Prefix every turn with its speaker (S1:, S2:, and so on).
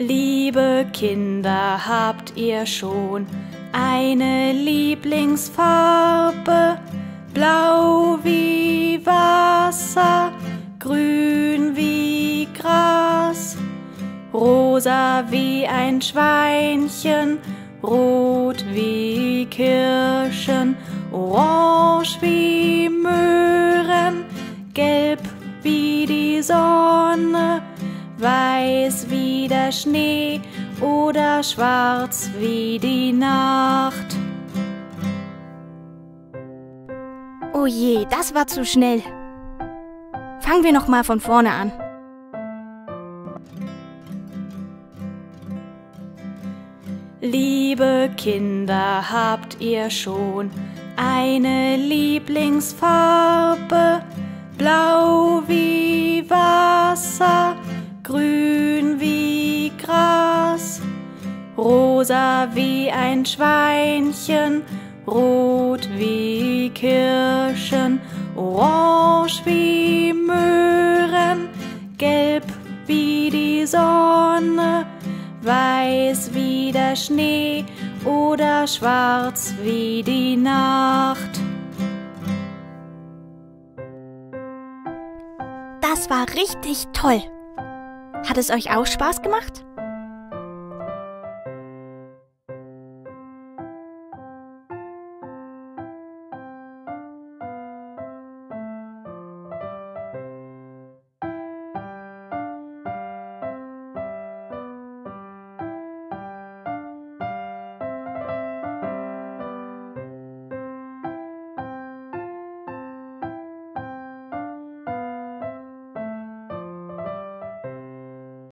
S1: Liebe Kinder, habt ihr schon eine Lieblingsfarbe? Blau wie Wasser, grün wie Gras, rosa wie ein Schweinchen, rot wie Kirschen, orange wie Möhren, gelb wie die Sonne, weiß wie der Schnee oder schwarz wie die Nacht.
S2: Oh je, das war zu schnell. Fangen wir noch mal von vorne an.
S1: Liebe Kinder, habt ihr schon eine Lieblingsfarbe? Blau wie rosa wie ein Schweinchen, rot wie Kirschen, orange wie Möhren, gelb wie die Sonne, weiß wie der Schnee oder schwarz wie die Nacht.
S2: Das war richtig toll. Hat es euch auch Spaß gemacht?